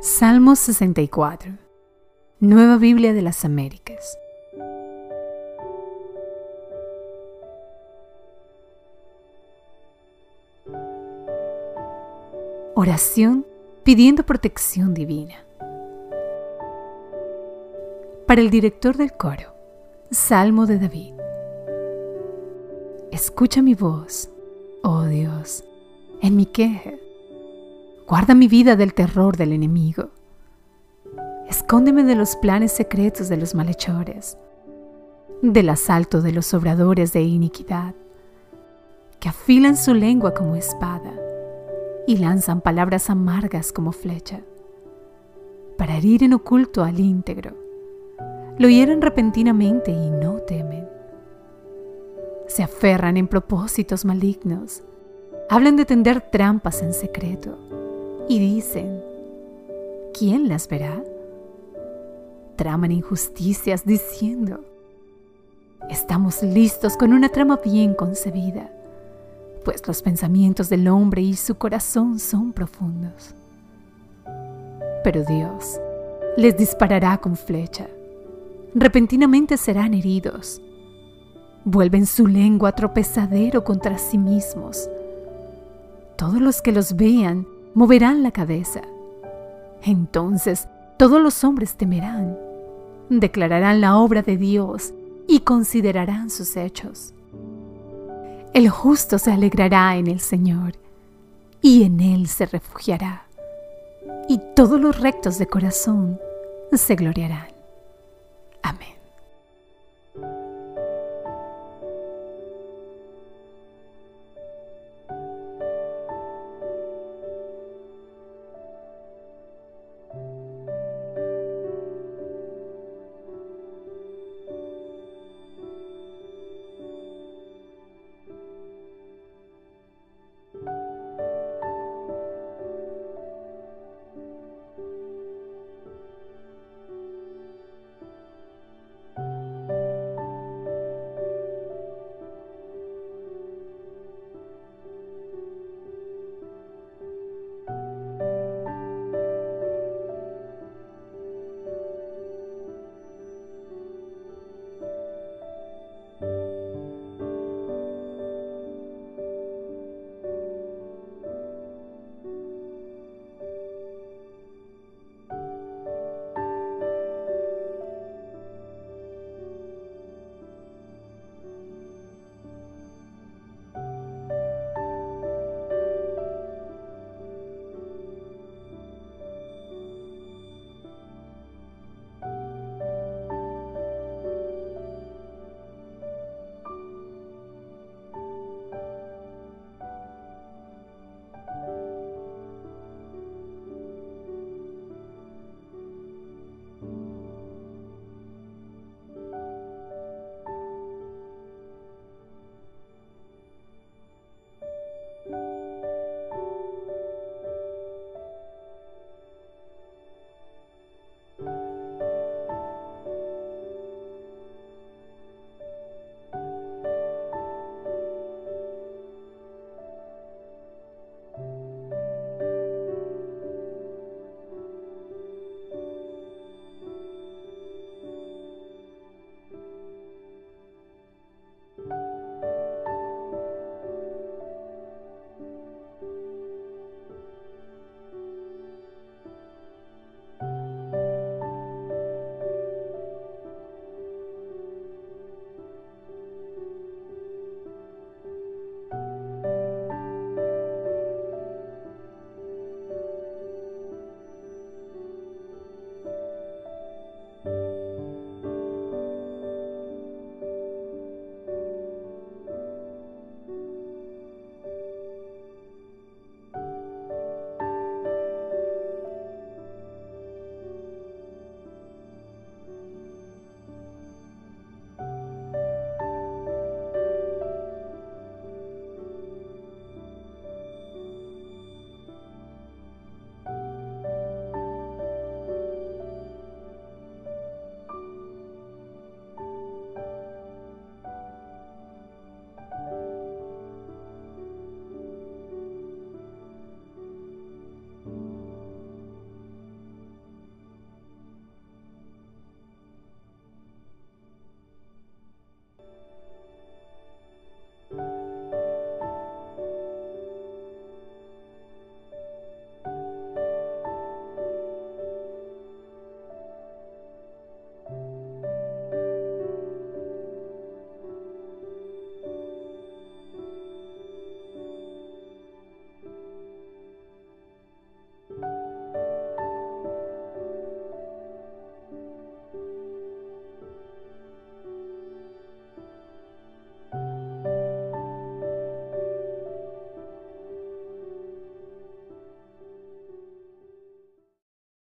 Salmo 64. Nueva Biblia de las Américas. Oración pidiendo protección divina. Para el director del coro, Salmo de David. Escucha mi voz, oh Dios, en mi queja Guarda mi vida del terror del enemigo. Escóndeme de los planes secretos de los malhechores, del asalto de los obradores de iniquidad, que afilan su lengua como espada y lanzan palabras amargas como flecha, para herir en oculto al íntegro. Lo hieren repentinamente y no temen. Se aferran en propósitos malignos, hablan de tender trampas en secreto y dicen, ¿quién las verá? Traman injusticias diciendo, estamos listos con una trama bien concebida, pues los pensamientos del hombre y su corazón son profundos. Pero Dios les disparará con flecha, repentinamente serán heridos, vuelven su lengua tropezadero contra sí mismos. Todos los que los vean moverán la cabeza. Entonces todos los hombres temerán, declararán la obra de Dios y considerarán sus hechos. El justo se alegrará en el Señor y en Él se refugiará, y todos los rectos de corazón se gloriarán.